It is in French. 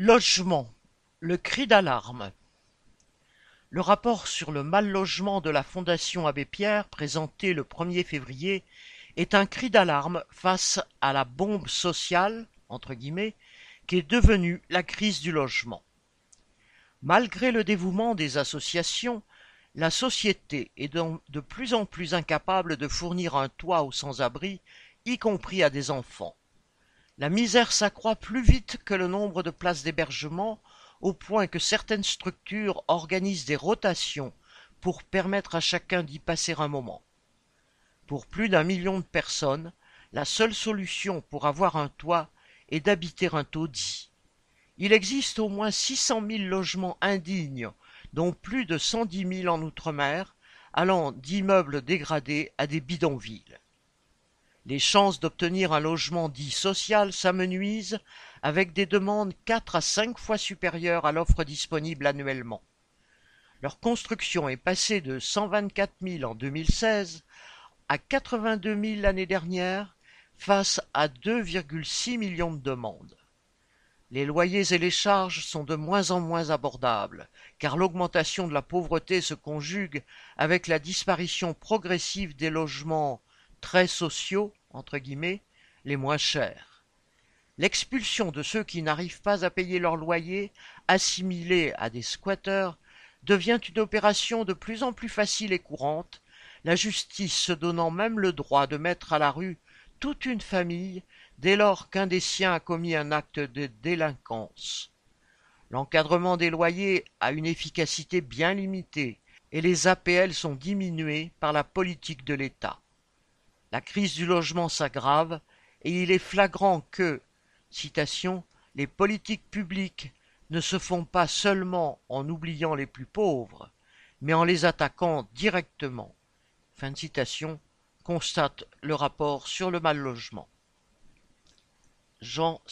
Logement, le cri d'alarme. Le rapport sur le mal-logement de la Fondation Abbé Pierre, présenté le premier février, est un cri d'alarme face à la bombe sociale, entre qui est devenue la crise du logement. Malgré le dévouement des associations, la société est de plus en plus incapable de fournir un toit aux sans-abri, y compris à des enfants. La misère s'accroît plus vite que le nombre de places d'hébergement, au point que certaines structures organisent des rotations pour permettre à chacun d'y passer un moment. Pour plus d'un million de personnes, la seule solution pour avoir un toit est d'habiter un taudis. Il existe au moins six cent mille logements indignes, dont plus de cent dix mille en outre-mer, allant d'immeubles dégradés à des bidonvilles. Les chances d'obtenir un logement dit social s'amenuisent avec des demandes quatre à cinq fois supérieures à l'offre disponible annuellement. Leur construction est passée de cent vingt-quatre mille en 2016 à quatre-vingt-deux mille l'année dernière face à 2,6 millions de demandes. Les loyers et les charges sont de moins en moins abordables, car l'augmentation de la pauvreté se conjugue avec la disparition progressive des logements très sociaux entre guillemets, les moins chers. L'expulsion de ceux qui n'arrivent pas à payer leur loyer, assimilés à des squatteurs, devient une opération de plus en plus facile et courante, la justice se donnant même le droit de mettre à la rue toute une famille dès lors qu'un des siens a commis un acte de délinquance. L'encadrement des loyers a une efficacité bien limitée et les APL sont diminuées par la politique de l'État. La crise du logement s'aggrave et il est flagrant que, citation, les politiques publiques ne se font pas seulement en oubliant les plus pauvres, mais en les attaquant directement. Fin citation, constate le rapport sur le mal logement. Jean